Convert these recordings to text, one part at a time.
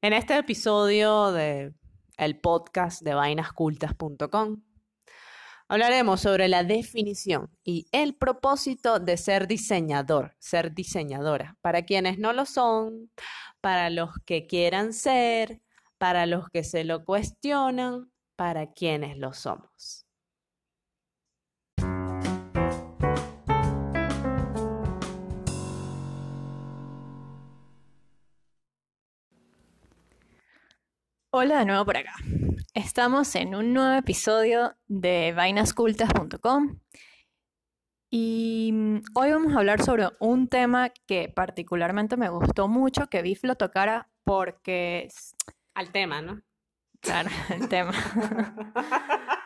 En este episodio de el podcast de vainascultas.com hablaremos sobre la definición y el propósito de ser diseñador, ser diseñadora, para quienes no lo son, para los que quieran ser, para los que se lo cuestionan, para quienes lo somos. Hola de nuevo por acá. Estamos en un nuevo episodio de vainascultas.com y mm, hoy vamos a hablar sobre un tema que particularmente me gustó mucho que Biff lo tocara porque... Al tema, ¿no? Claro, el tema.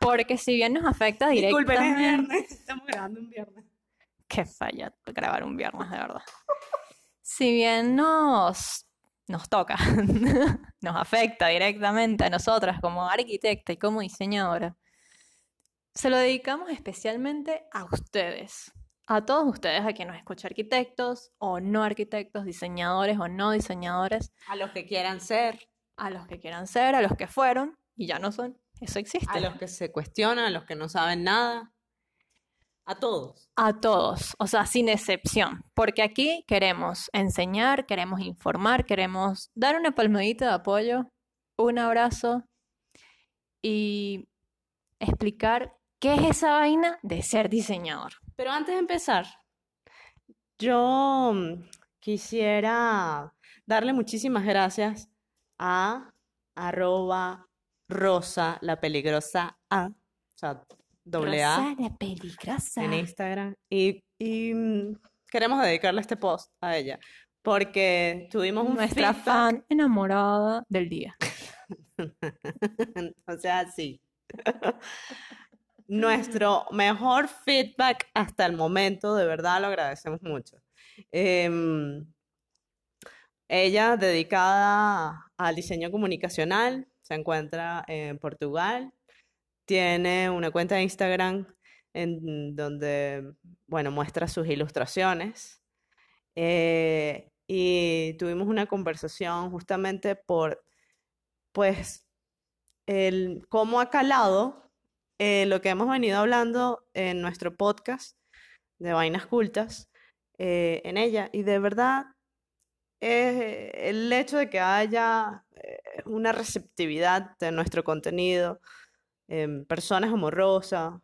Porque si bien nos afecta Disculpen, es directamente... viernes. Estamos grabando un viernes. Qué falla grabar un viernes, de verdad. Si bien nos, nos toca, nos afecta directamente a nosotras como arquitecta y como diseñadora, se lo dedicamos especialmente a ustedes, a todos ustedes, a quienes nos escuchan arquitectos o no arquitectos, diseñadores o no diseñadores, A los que quieran ser, a los que quieran ser, a los que fueron y ya no son. Eso existe. a los que se cuestionan, a los que no saben nada. A todos. A todos, o sea, sin excepción, porque aquí queremos enseñar, queremos informar, queremos dar una palmadita de apoyo, un abrazo y explicar qué es esa vaina de ser diseñador. Pero antes de empezar, yo mm, quisiera darle muchísimas gracias a arroba rosa la peligrosa A, o sea, doble A Rosa la peligrosa. en Instagram. Y, y, mm, queremos dedicarle este post a ella, porque tuvimos un Nuestra feedback- fan enamorada del día. O sea, sí. Nuestro mejor feedback hasta el momento, de verdad lo agradecemos mucho. Em, ella, dedicada al diseño comunicacional, se encuentra en Portugal. Tiene una cuenta de Instagram en donde, bueno, muestra sus ilustraciones. Eh, y tuvimos una conversación justamente por, pues, el cómo ha calado eh, lo que hemos venido hablando en nuestro podcast de Vainas Cultas eh, en ella. Y de verdad, eh, el hecho de que haya una receptividad de nuestro contenido, en personas como Rosa,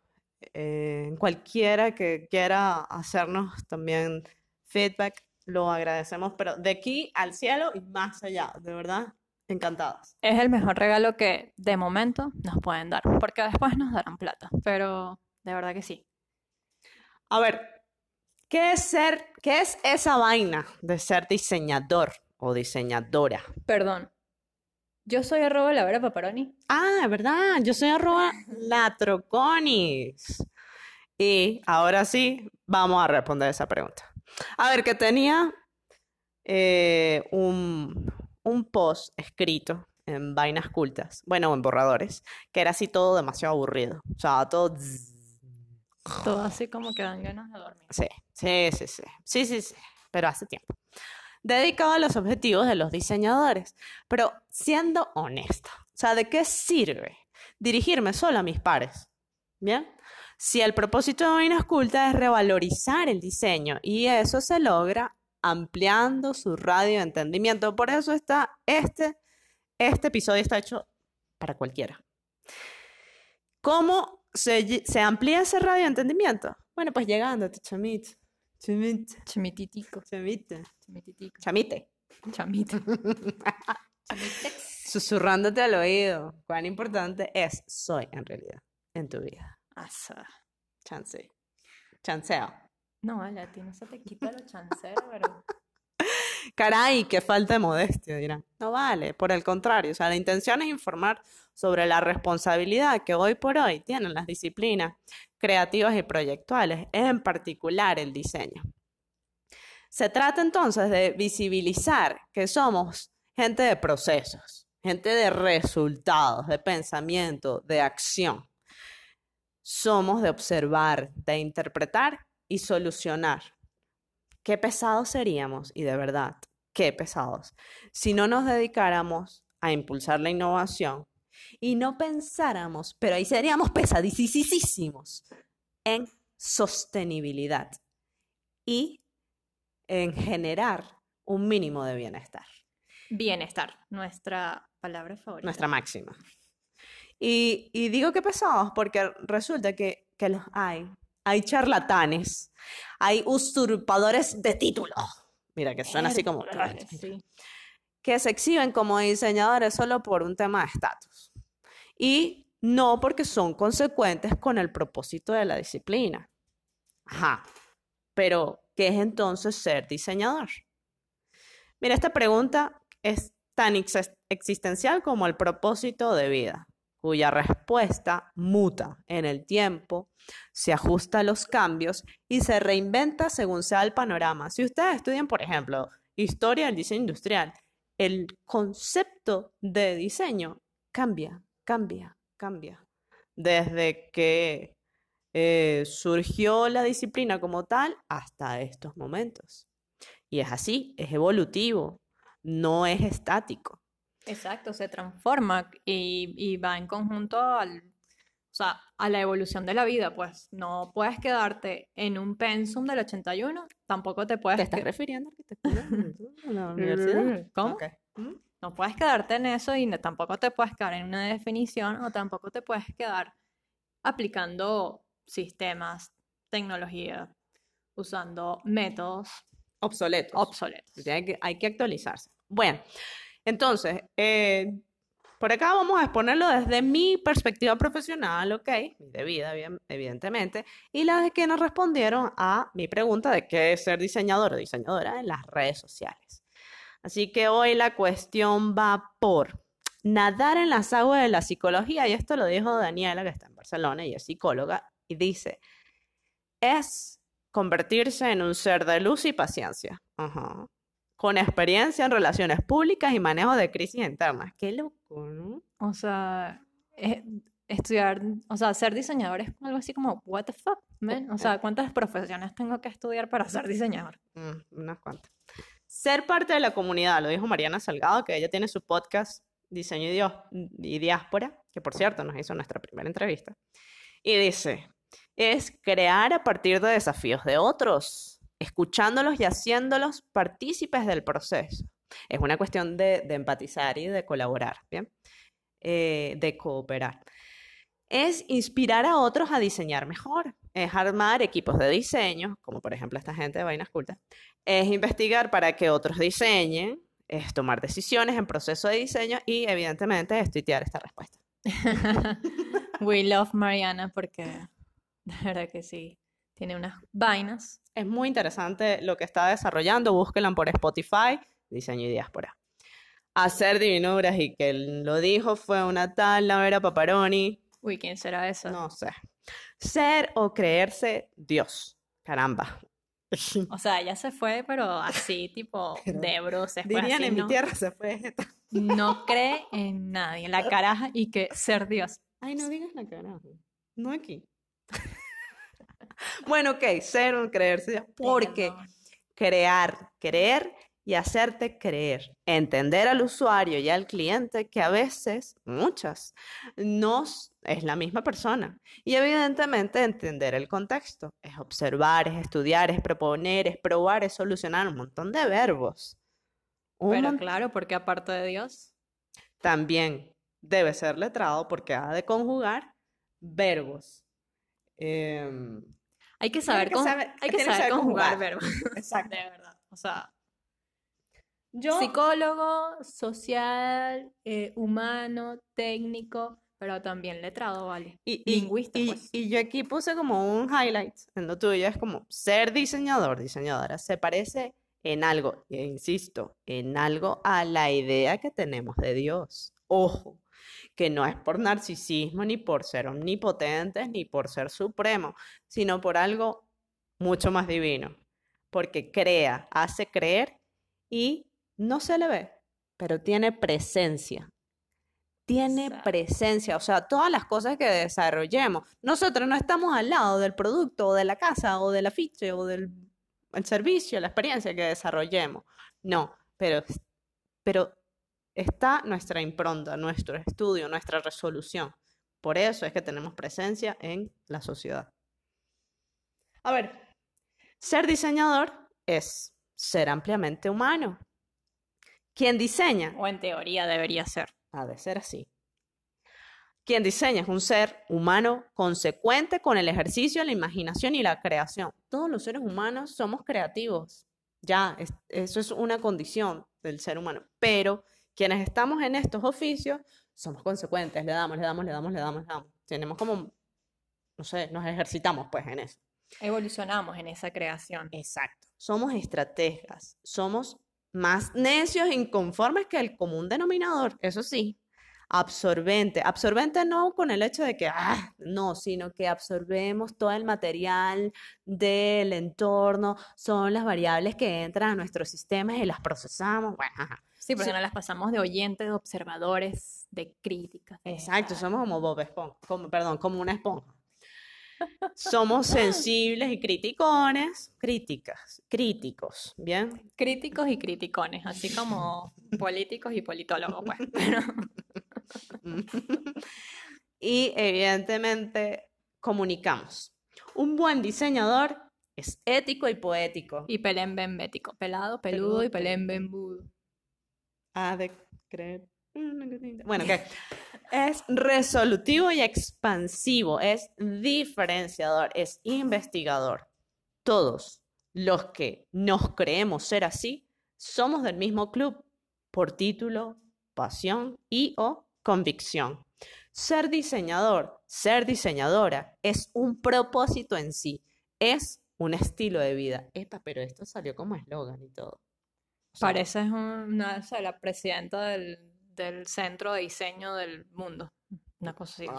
eh, cualquiera que quiera hacernos también feedback, lo agradecemos, pero de aquí al cielo y más allá, de verdad, encantadas. Es el mejor regalo que de momento nos pueden dar, porque después nos darán plata, pero de verdad que sí. A ver, ¿qué es ser, qué es esa vaina de ser diseñador o diseñadora? Perdón. Yo soy arroba la Vera Paparoni. Ah, ¿verdad? Yo soy arroba latroconis. Y ahora sí, vamos a responder esa pregunta. A ver, que tenía eh, un, un post escrito en vainas cultas, bueno, en borradores, que era así todo demasiado aburrido. O sea, todo... Todo así como que dan ganas de dormir. Sí, sí, sí, sí. Sí, sí, sí. Pero hace tiempo. Dedicado a los objetivos de los diseñadores. Pero siendo honesta, o sea, ¿de qué sirve dirigirme solo a mis pares? ¿Bien? Si el propósito de Vainas Cultas es revalorizar el diseño y eso se logra ampliando su radio de entendimiento. Por eso está este, este episodio está hecho para cualquiera. ¿Cómo se, se amplía ese radio de entendimiento? Bueno, pues llegándote, chamito. Chamito. Chamititico. Chamite. Chamititico. Chamite. Chamite. Susurrándote al oído. Cuán importante es soy en realidad en tu vida. Asa. Chance. Chanceo. No, vale, a ti no se te quita lo chancero, pero... Caray, qué falta de modestia, dirán. No vale, por el contrario, o sea, la intención es informar sobre la responsabilidad que hoy por hoy tienen las disciplinas creativas y proyectuales, en particular el diseño. Se trata entonces de visibilizar que somos gente de procesos, gente de resultados, de pensamiento, de acción. Somos de observar, de interpretar y solucionar. Qué pesados seríamos, y de verdad, qué pesados. Si no nos dedicáramos a impulsar la innovación y no pensáramos, pero ahí seríamos pesadísimos en sostenibilidad y en generar un mínimo de bienestar. Bienestar, nuestra palabra favorita. Nuestra máxima. Y, y digo que pesados porque resulta que, que los hay. Hay charlatanes, hay usurpadores de título. Mira, que suena así como... Sí. Que se exhiben como diseñadores solo por un tema de estatus. Y no porque son consecuentes con el propósito de la disciplina. Ajá. Pero, ¿qué es entonces ser diseñador? Mira, esta pregunta es tan ex- existencial como el propósito de vida, cuya respuesta muta en el tiempo, se ajusta a los cambios y se reinventa según sea el panorama. Si ustedes estudian, por ejemplo, historia del diseño industrial, el concepto de diseño cambia, cambia, cambia. Desde que eh, surgió la disciplina como tal hasta estos momentos. Y es así, es evolutivo, no es estático. Exacto, se transforma y, y va en conjunto al, o sea, a la evolución de la vida, pues no puedes quedarte en un pensum del 81, tampoco te puedes ¿Te estás refiriendo a arquitectura en la universidad? ¿Cómo? ¿Mm? No puedes quedarte en eso y no- tampoco te puedes quedar en una definición o tampoco te puedes quedar aplicando sistemas, tecnología, usando métodos Obsoletos. obsoletos. Que- hay que actualizarse. Bueno, entonces, eh, por acá vamos a exponerlo desde mi perspectiva profesional, ¿ok? De vida, bien- evidentemente, y la de quienes respondieron a mi pregunta de qué es ser diseñador o diseñadora en las redes sociales. Así que hoy la cuestión va por nadar en las aguas de la psicología, y esto lo dijo Daniela, que está en Barcelona y es psicóloga, y dice, es convertirse en un ser de luz y paciencia. Ajá. Con experiencia en relaciones públicas y manejo de crisis internas. Qué loco, ¿no? O sea, es- estudiar, o sea, ser diseñador es algo así como, what the fuck, man? O sea, ¿cuántas profesiones tengo que estudiar para ser diseñador? Mm, unas cuantas. Ser parte de la comunidad, lo dijo Mariana Salgado, que ella tiene su podcast Diseño y, Dios- y Diáspora, que por cierto nos hizo nuestra primera entrevista. Y dice, es crear a partir de desafíos de otros, escuchándolos y haciéndolos partícipes del proceso. Es una cuestión de, empatizar y de colaborar, ¿bien? Eh, de cooperar. Es inspirar a otros a diseñar mejor. Es armar equipos de diseño, como por ejemplo esta gente de Vainas Cultas. Es investigar para que otros diseñen. Es tomar decisiones en proceso de diseño y evidentemente es tuitear esta respuesta. We love Mariana porque de verdad que sí, tiene unas vainas. Es muy interesante lo que está desarrollando. Búsquenla por Spotify, Diseño y Diáspora. Hacer divinuras y que lo dijo fue una tal Lavera Paparoni. Uy, ¿quién será esa? No sé. Ser o creerse Dios. Caramba. O sea, ella se fue, pero así, tipo, de bruces. Dirían así, en mi tierra se fue esta. no cree en nadie, la caraja y que ser Dios. Ay, no digas la cara. No aquí. bueno, ok, ser o creerse. Porque crear, creer y hacerte creer. Entender al usuario y al cliente que a veces, muchas, no es la misma persona. Y evidentemente entender el contexto. Es observar, es estudiar, es proponer, es probar, es solucionar un montón de verbos. Un Pero claro, porque aparte de Dios, También debe ser letrado porque ha de conjugar verbos. Em, hay que saber, que con- saber- hay que tiene que saber saber conjugar conjugar. verbos. exacto. De verdad. O sea, Yo, psicólogo, social, eh, humano, técnico, pero también letrado, ¿vale? y, y- lingüista, y- pues. y yo aquí puse como un highlight en lo tuyo, es como ser diseñador, diseñadora, se parece en algo, e insisto, en algo a la idea que tenemos de Dios. Ojo, que no es por narcisismo, ni por ser omnipotentes, ni por ser supremo, sino por algo mucho más divino, porque crea, hace creer y no se le ve, pero tiene presencia. Tiene Exacto. presencia, o sea, todas las cosas que desarrollemos. Nosotros no estamos al lado del producto o de la casa o del afiche o del el servicio, la experiencia que desarrollemos. No, pero, pero está nuestra impronta, nuestro estudio, nuestra resolución. Por eso es que tenemos presencia en la sociedad. A ver, ser diseñador es ser ampliamente humano. Quien diseña, O en teoría debería ser. ha de ser así. Quien diseña es un ser humano consecuente con el ejercicio, la imaginación y la creación. Todos los seres humanos somos creativos. Ya, es- eso es una condición del ser humano. Pero quienes estamos en estos oficios somos consecuentes. Le damos, le damos, le damos, le damos, le damos. Tenemos como, no sé, nos ejercitamos pues en eso. Evolucionamos en esa creación. Exacto. Somos estrategas, somos más necios e inconformes que el común denominador, eso sí. Absorbente. Absorbente no con el hecho de que, ah, no, sino que absorbemos todo el material del entorno, son las variables que entran a nuestros sistemas y las procesamos. Bueno, ajá. Sí, porque Sí. no las pasamos de oyentes, de observadores, de críticas. de Exacto, somos como Bob Esponja, como, perdón, como una esponja. Somos sensibles y criticones, críticas, críticos, ¿bien? Críticos y criticones, así como políticos y politólogos, pues. Pero Y evidentemente comunicamos. Un buen diseñador es ético y poético. Y pelén bembético, pelado, peludo Peludo, y pelén bembudo. Ha de creer. Bueno, que es resolutivo y expansivo, es diferenciador, es investigador. Todos los que nos creemos ser así somos del mismo club por título, pasión y o convicción. Ser diseñador, ser diseñadora es un propósito en sí, es un estilo de vida. Epa, pero esto salió como eslogan y todo. O sea, Pareces una, o sea, la presidenta del, del centro de diseño del mundo. Una cosa así.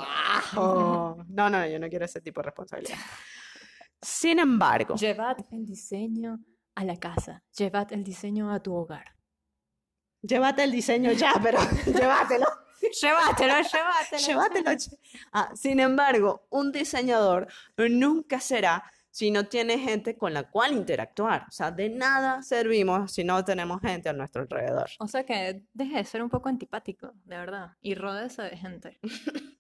Oh, no, no, yo no quiero ese tipo de responsabilidad. Sin embargo, Llevad el diseño a la casa. Llevad el diseño a tu hogar. llévate el diseño ya, pero llévatelo. Llévatelo, llévatelo. Llévatelo. Ah, sin embargo, un diseñador nunca será si no tiene gente con la cual interactuar. O sea, de nada servimos si no tenemos gente a nuestro alrededor. O sea que deje de ser un poco antipático, de verdad. Y ródese de gente.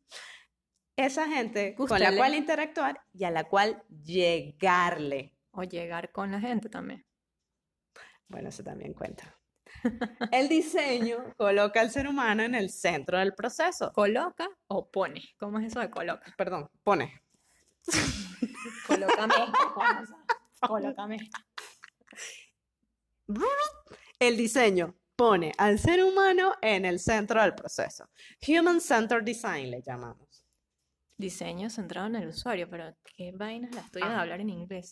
Esa gente con la cual interactuar y a la cual llegarle. O llegar con la gente también. Bueno, eso también cuenta. El diseño coloca al ser humano en el centro del proceso. ¿Coloca o pone? ¿Cómo es eso de coloca? Perdón, pone. Colócame. Colócame. El diseño pone al ser humano en el centro del proceso. Human Centered Design le llamamos. Diseño centrado en el usuario, pero qué vainas las tuyas de Ajá. hablar en inglés.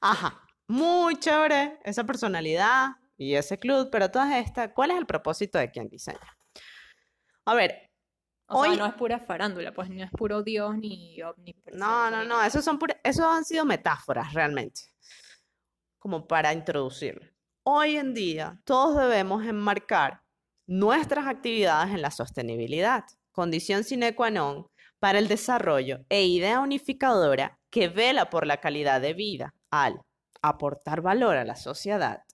Ajá, muy chévere esa personalidad y ese club, pero todas estas, ¿cuál es el propósito de quien diseña? A ver, O sea, Hoy- no es pura farándula, pues no es puro Dios ni omnipresente. no, no, no, esos son pura- esos han sido metáforas realmente, como para introducirlo. Hoy en día, todos debemos enmarcar nuestras actividades en la sostenibilidad, condición sine qua non para el desarrollo e idea unificadora que vela por la calidad de vida al aportar valor a la sociedad,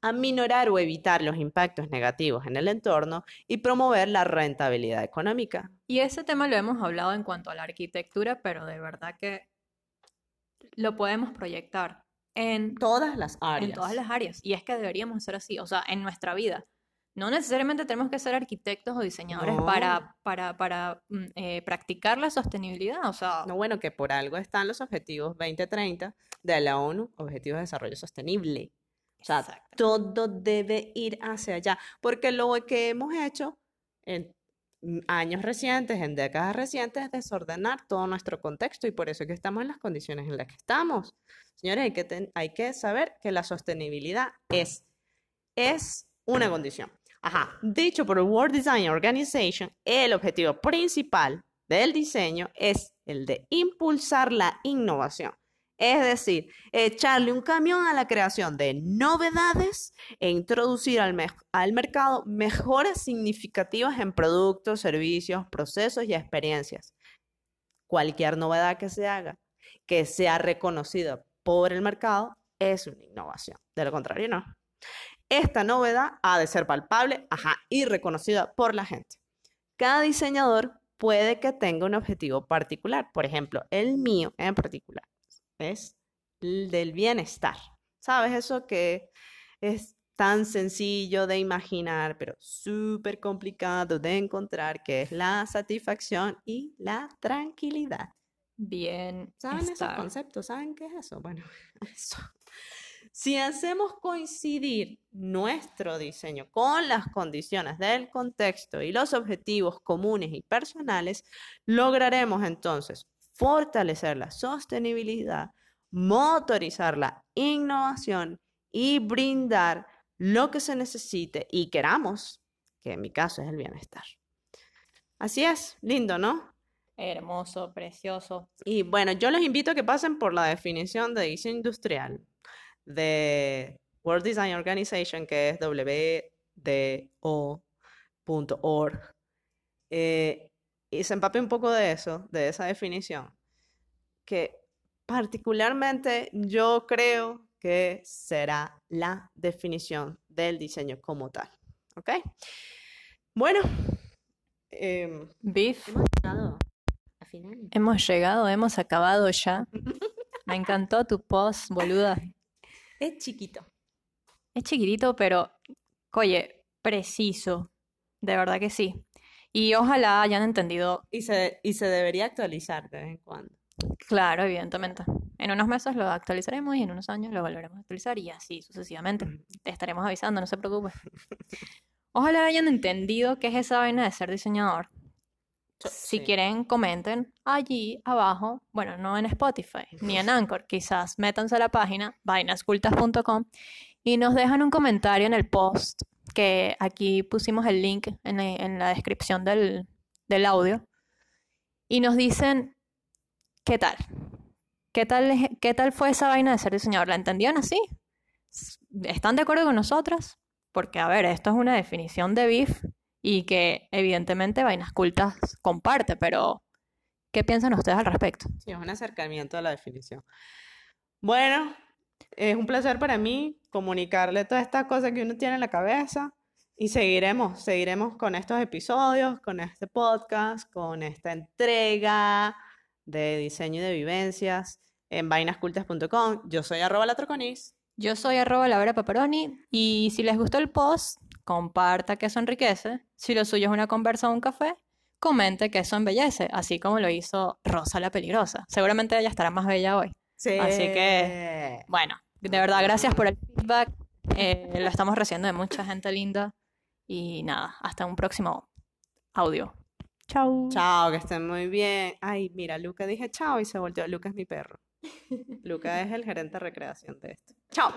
aminorar o evitar los impactos negativos en el entorno y promover la rentabilidad económica. Y ese tema lo hemos hablado en cuanto a la arquitectura, pero de verdad que lo podemos proyectar en, Todas las en áreas. todas las áreas. Y es que deberíamos ser así, o sea, en nuestra vida. No necesariamente tenemos que ser arquitectos o diseñadores No. para, para, para mm, eh, practicar la sostenibilidad. O sea, No, bueno, que por algo están los objetivos 2030 de la ONU, Objetivos de Desarrollo Sostenible. O sea, Exacto. todo debe ir hacia allá, porque lo que hemos hecho en años recientes, en décadas recientes, es desordenar todo nuestro contexto y por eso es que estamos en las condiciones en las que estamos. Señores, hay que, ten- hay que saber que la sostenibilidad es, es una condición. Ajá, dicho por el World Design Organization, el objetivo principal del diseño es el de impulsar la innovación. Es decir, echarle un camión a la creación de novedades e introducir al, mercado mejoras significativas en productos, servicios, procesos y experiencias. Cualquier novedad que se haga, que sea reconocida por el mercado, es una innovación. De lo contrario, no. esta novedad ha de ser palpable ajá, y reconocida por la gente. Cada diseñador puede que tenga un objetivo particular. Por ejemplo, el mío en particular es el del bienestar. ¿Sabes? Eso que es tan sencillo de imaginar, pero súper complicado de encontrar, que es la satisfacción y la tranquilidad. Bien. ¿Saben esos estar. conceptos? ¿Saben qué es eso? Bueno, eso. Si hacemos coincidir nuestro diseño con las condiciones del contexto y los objetivos comunes y personales, lograremos entonces fortalecer la sostenibilidad, motorizar la innovación y brindar lo que se necesite y queramos, que en mi caso es el bienestar. Así es, lindo, ¿no? Hermoso, precioso. Y bueno, yo los invito a que pasen por la definición de diseño industrial de World Design Organization, que es wdo.org, eh, y se empape un poco de eso, de esa definición, que particularmente yo creo que será la definición del diseño como tal. ¿Ok? Bueno, Beef, hemos llegado al final. hemos llegado, hemos acabado ya. Me encantó tu post, boluda. Es chiquito. Es chiquitito, pero, oye, preciso. De verdad que sí. Y ojalá hayan entendido, Y se, y se debería actualizar de vez en cuando. claro, evidentemente. En unos meses lo actualizaremos y en unos años lo volveremos a actualizar y así sucesivamente. Te estaremos avisando, no se preocupe. Ojalá hayan entendido qué es esa vaina de ser diseñador. Si Sí. quieren, comenten allí abajo, bueno, no en Spotify ni en Anchor, quizás métanse a la página vainascultas.com y nos dejan un comentario en el post, que aquí pusimos el link en la, descripción del, del audio, y nos dicen qué tal, qué tal, qué tal fue esa vaina de ser diseñador, ¿la entendieron así? ¿Están de acuerdo con nosotras? Porque, a ver, esto es una definición de BIF y que evidentemente Vainas Cultas comparte, pero ¿qué piensan ustedes al respecto? Sí, es un acercamiento a la definición. Bueno, es un placer para mí comunicarle todas estas cosas que uno tiene en la cabeza y seguiremos, seguiremos con estos episodios, con este podcast, con esta entrega de diseño y de vivencias en vainascultas.com. Yo soy arroba latroconis. Yo soy arroba Laura y si les gustó el post, comparta que eso enriquece. Si lo suyo es una conversa o un café, comente que eso embellece, así como lo hizo Rosa la Peligrosa. Seguramente ella estará más bella hoy. Así que, bueno, de verdad, gracias por el feedback. Eh, lo estamos recibiendo de mucha gente linda. Y nada, hasta un próximo audio. Chao. Chao, que estén muy bien. Ay, mira, Luca dije chao y se volteó. Luca es mi perro. Luca es el gerente de recreación de esto. Chao.